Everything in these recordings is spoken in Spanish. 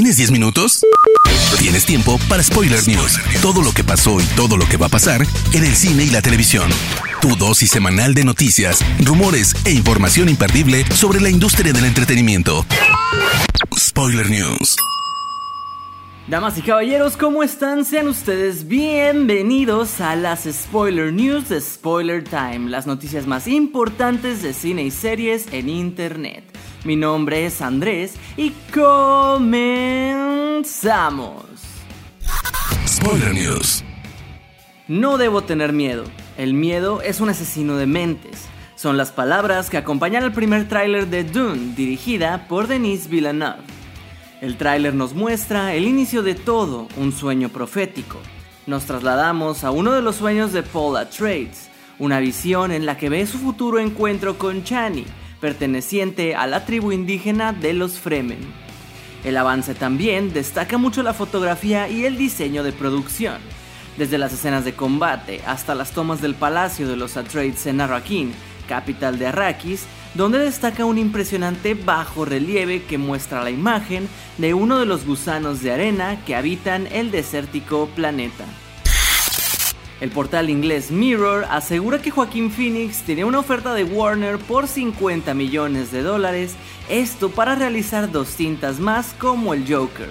¿Tienes 10 minutos? Tienes tiempo para Spoiler News. Todo lo que pasó y todo lo que va a pasar en el cine y la televisión. Tu dosis semanal de noticias, rumores e información imperdible sobre la industria del entretenimiento. Spoiler News. Damas y caballeros, ¿cómo están? Sean ustedes bienvenidos a las Spoiler News de Spoiler Time, las noticias más importantes de cine y series en Internet. Mi nombre es Andrés y comenzamos. Spoiler News. No debo tener miedo. El miedo es un asesino de mentes. Son las palabras que acompañan al primer tráiler de Dune, dirigida por Denis Villeneuve. El tráiler nos muestra el inicio de todo, un sueño profético. Nos trasladamos a uno de los sueños de Paul Atreides, una visión en la que ve su futuro encuentro con Chani, perteneciente a la tribu indígena de los Fremen. El avance también destaca mucho la fotografía y el diseño de producción, desde las escenas de combate hasta las tomas del palacio de los Atreides en Arrakeen, capital de Arrakis, donde destaca un impresionante bajo relieve que muestra la imagen de uno de los gusanos de arena que habitan el desértico planeta. El portal inglés Mirror asegura que Joaquín Phoenix tiene una oferta de Warner por 50 millones de dólares, esto para realizar dos cintas más como el Joker,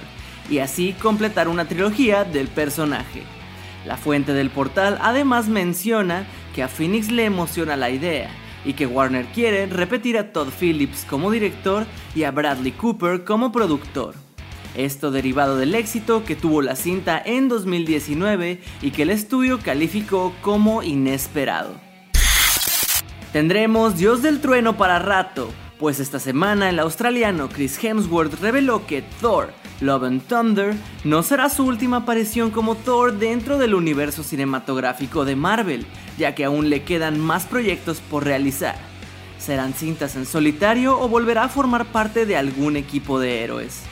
y así completar una trilogía del personaje. La fuente del portal además menciona que a Phoenix le emociona la idea, y que Warner quiere repetir a Todd Phillips como director y a Bradley Cooper como productor. Esto derivado del éxito que tuvo la cinta en 2019 y que el estudio calificó como inesperado. Tendremos Dios del Trueno para rato, pues esta semana el australiano Chris Hemsworth reveló que Thor, Love and Thunder no será su última aparición como Thor dentro del universo cinematográfico de Marvel, ya que aún le quedan más proyectos por realizar. ¿Serán cintas en solitario o volverá a formar parte de algún equipo de héroes?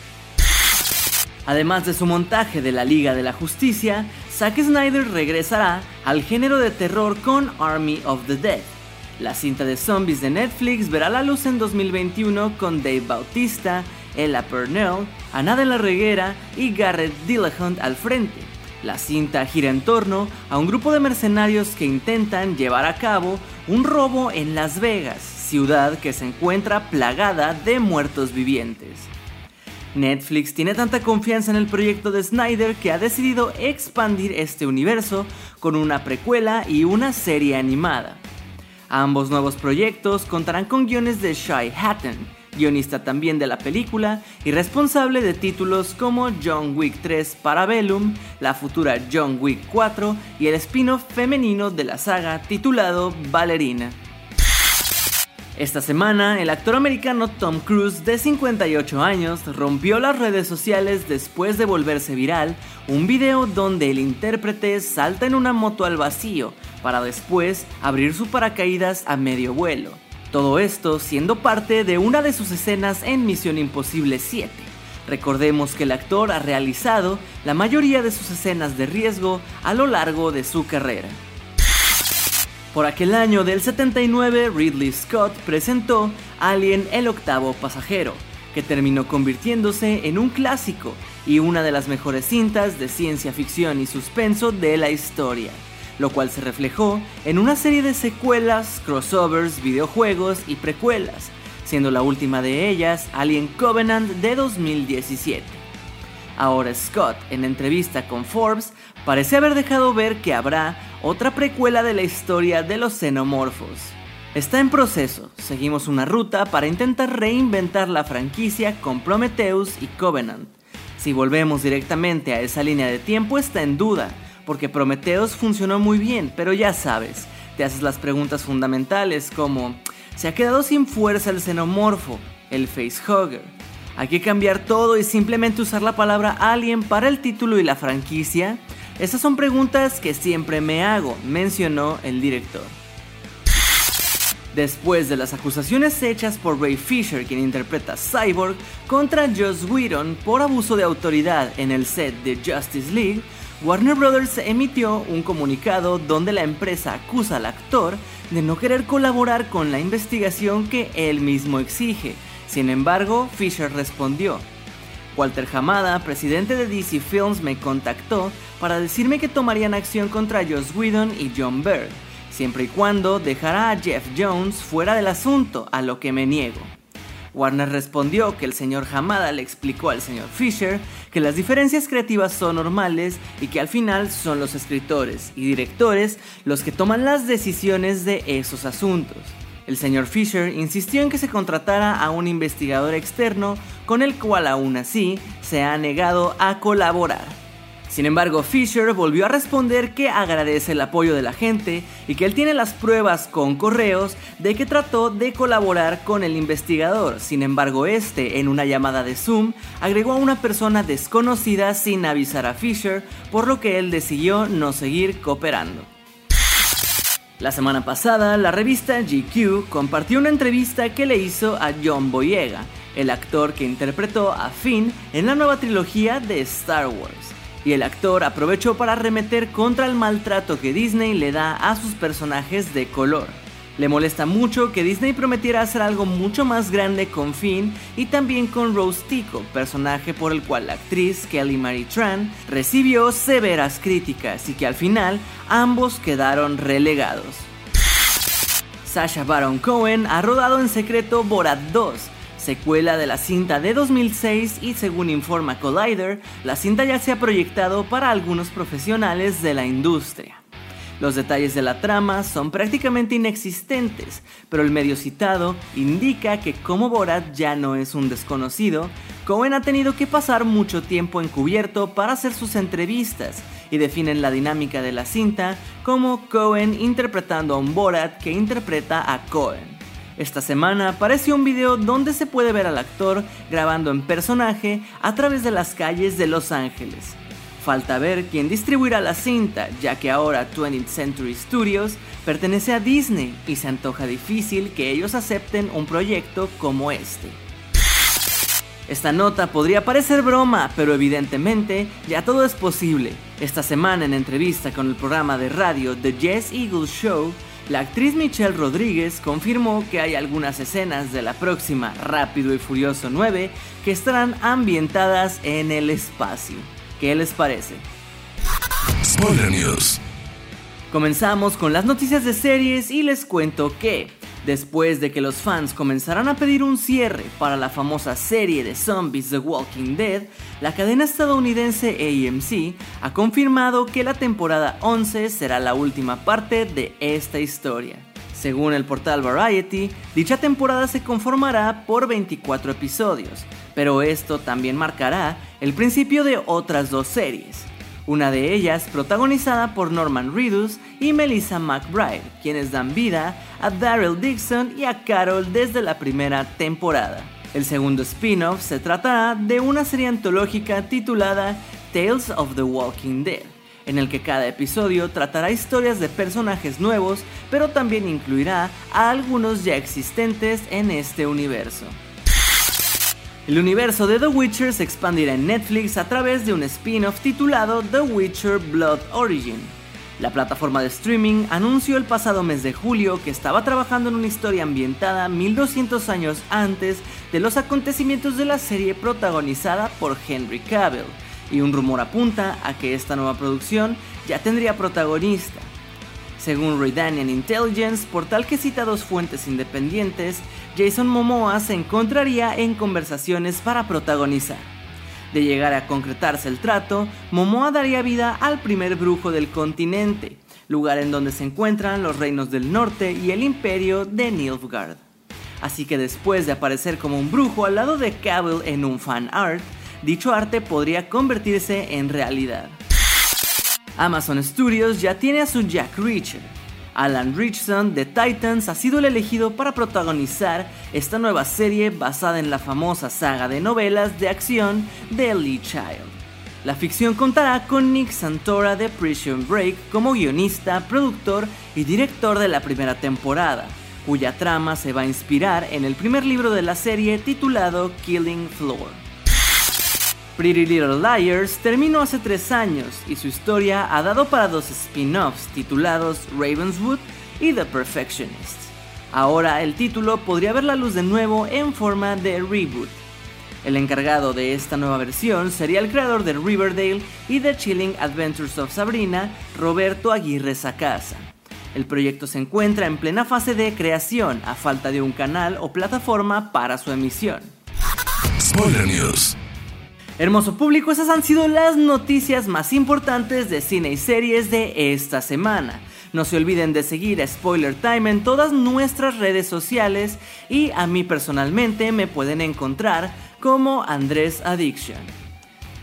Además de su montaje de la Liga de la Justicia, Zack Snyder regresará al género de terror con Army of the Dead. La cinta de zombies de Netflix verá la luz en 2021 con Dave Bautista, Ella Purnell, Ana de la Reguera y Garrett Dillahunt al frente. La cinta gira en torno a un grupo de mercenarios que intentan llevar a cabo un robo en Las Vegas, ciudad que se encuentra plagada de muertos vivientes. Netflix tiene tanta confianza en el proyecto de Snyder que ha decidido expandir este universo con una precuela y una serie animada. Ambos nuevos proyectos contarán con guiones de Shai Hatton, guionista también de la película y responsable de títulos como John Wick 3 Parabellum, la futura John Wick 4 y el spin-off femenino de la saga titulado Ballerina. Esta semana, el actor americano Tom Cruise, de 58 años, rompió las redes sociales después de volverse viral un video donde el intérprete salta en una moto al vacío para después abrir su paracaídas a medio vuelo. Todo esto siendo parte de una de sus escenas en Misión Imposible 7. Recordemos que el actor ha realizado la mayoría de sus escenas de riesgo a lo largo de su carrera. Por aquel año del 79, Ridley Scott presentó Alien el octavo pasajero, que terminó convirtiéndose en un clásico y una de las mejores cintas de ciencia ficción y suspenso de la historia, lo cual se reflejó en una serie de secuelas, crossovers, videojuegos y precuelas, siendo la última de ellas Alien Covenant de 2017. Ahora Scott, en entrevista con Forbes, parece haber dejado ver que habrá otra precuela de la historia de los xenomorfos. Está en proceso, seguimos una ruta para intentar reinventar la franquicia con Prometheus y Covenant. Si volvemos directamente a esa línea de tiempo está en duda, porque Prometheus funcionó muy bien, pero ya sabes, te haces las preguntas fundamentales como, ¿se ha quedado sin fuerza el xenomorfo, el facehugger? ¿Hay que cambiar todo y simplemente usar la palabra alien para el título y la franquicia? Estas son preguntas que siempre me hago, mencionó el director. Después de las acusaciones hechas por Ray Fisher, quien interpreta Cyborg, contra Joss Whedon por abuso de autoridad en el set de Justice League, Warner Bros. emitió un comunicado donde la empresa acusa al actor de no querer colaborar con la investigación que él mismo exige. Sin embargo, Fisher respondió, Walter Hamada, presidente de DC Films, me contactó para decirme que tomarían acción contra Joss Whedon y John Byrne, siempre y cuando dejara a Jeff Jones fuera del asunto, a lo que me niego. Warner respondió que el señor Hamada le explicó al señor Fisher que las diferencias creativas son normales y que al final son los escritores y directores los que toman las decisiones de esos asuntos. El señor Fisher insistió en que se contratara a un investigador externo con el cual aún así se ha negado a colaborar. Sin embargo, Fisher volvió a responder que agradece el apoyo de la gente y que él tiene las pruebas con correos de que trató de colaborar con el investigador. Sin embargo, este, en una llamada de Zoom, agregó a una persona desconocida sin avisar a Fisher, por lo que él decidió no seguir cooperando. La semana pasada, la revista GQ compartió una entrevista que le hizo a John Boyega, el actor que interpretó a Finn en la nueva trilogía de Star Wars. Y el actor aprovechó para arremeter contra el maltrato que Disney le da a sus personajes de color. Le molesta mucho que Disney prometiera hacer algo mucho más grande con Finn y también con Rose Tico, personaje por el cual la actriz Kelly Marie Tran recibió severas críticas y que al final ambos quedaron relegados. Sasha Baron Cohen ha rodado en secreto Borat 2, secuela de la cinta de 2006 y según informa Collider, la cinta ya se ha proyectado para algunos profesionales de la industria. Los detalles de la trama son prácticamente inexistentes, pero el medio citado indica que como Borat ya no es un desconocido, Cohen ha tenido que pasar mucho tiempo encubierto para hacer sus entrevistas y definen la dinámica de la cinta como Cohen interpretando a un Borat que interpreta a Cohen. Esta semana apareció un video donde se puede ver al actor grabando en personaje a través de las calles de Los Ángeles. Falta ver quién distribuirá la cinta, ya que ahora 20th Century Studios pertenece a Disney y se antoja difícil que ellos acepten un proyecto como este. Esta nota podría parecer broma, pero evidentemente ya todo es posible. Esta semana en entrevista con el programa de radio The Jess Eagles Show, la actriz Michelle Rodríguez confirmó que hay algunas escenas de la próxima Rápido y Furioso 9 que estarán ambientadas en el espacio. ¿Qué les parece? Spoiler News. Comenzamos con las noticias de series y les cuento que, después de que los fans comenzaran a pedir un cierre para la famosa serie de zombies The Walking Dead, la cadena estadounidense AMC ha confirmado que la temporada 11 será la última parte de esta historia. Según el portal Variety, dicha temporada se conformará por 24 episodios, pero esto también marcará el principio de otras dos series. Una de ellas protagonizada por Norman Reedus y Melissa McBride, quienes dan vida a Daryl Dixon y a Carol desde la primera temporada. El segundo spin-off se tratará de una serie antológica titulada Tales of the Walking Dead, en el que cada episodio tratará historias de personajes nuevos, pero también incluirá a algunos ya existentes en este universo. El universo de The Witcher se expandirá en Netflix a través de un spin-off titulado The Witcher Blood Origin. La plataforma de streaming anunció el pasado mes de julio que estaba trabajando en una historia ambientada 1200 años antes de los acontecimientos de la serie protagonizada por Henry Cavill, y un rumor apunta a que esta nueva producción ya tendría protagonista. Según Redanian Intelligence, portal que cita dos fuentes independientes, Jason Momoa se encontraría en conversaciones para protagonizar. De llegar a concretarse el trato, Momoa daría vida al primer brujo del continente, lugar en donde se encuentran los reinos del norte y el imperio de Nilfgaard. Así que después de aparecer como un brujo al lado de Cavill en un fan art, dicho arte podría convertirse en realidad. Amazon Studios ya tiene a su Jack Reacher, Alan Richson de Titans ha sido el elegido para protagonizar esta nueva serie basada en la famosa saga de novelas de acción de Lee Child. La ficción contará con Nick Santora de Prison Break como guionista, productor y director de la primera temporada, cuya trama se va a inspirar en el primer libro de la serie titulado Killing Floor. Pretty Little Liars terminó hace tres años y su historia ha dado para dos spin-offs titulados Ravenswood y The Perfectionists. Ahora el título podría ver la luz de nuevo en forma de reboot. El encargado de esta nueva versión sería el creador de Riverdale y The Chilling Adventures of Sabrina, Roberto Aguirre Sacasa. El proyecto se encuentra en plena fase de creación, a falta de un canal o plataforma para su emisión. Spoiler News. Hermoso público, esas han sido las noticias más importantes de cine y series de esta semana. No se olviden de seguir a Spoiler Time en todas nuestras redes sociales y a mí personalmente me pueden encontrar como Andrés Addiction.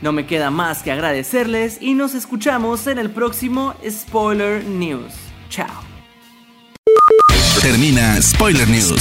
No me queda más que agradecerles y nos escuchamos en el próximo Spoiler News. Chao. Termina Spoiler News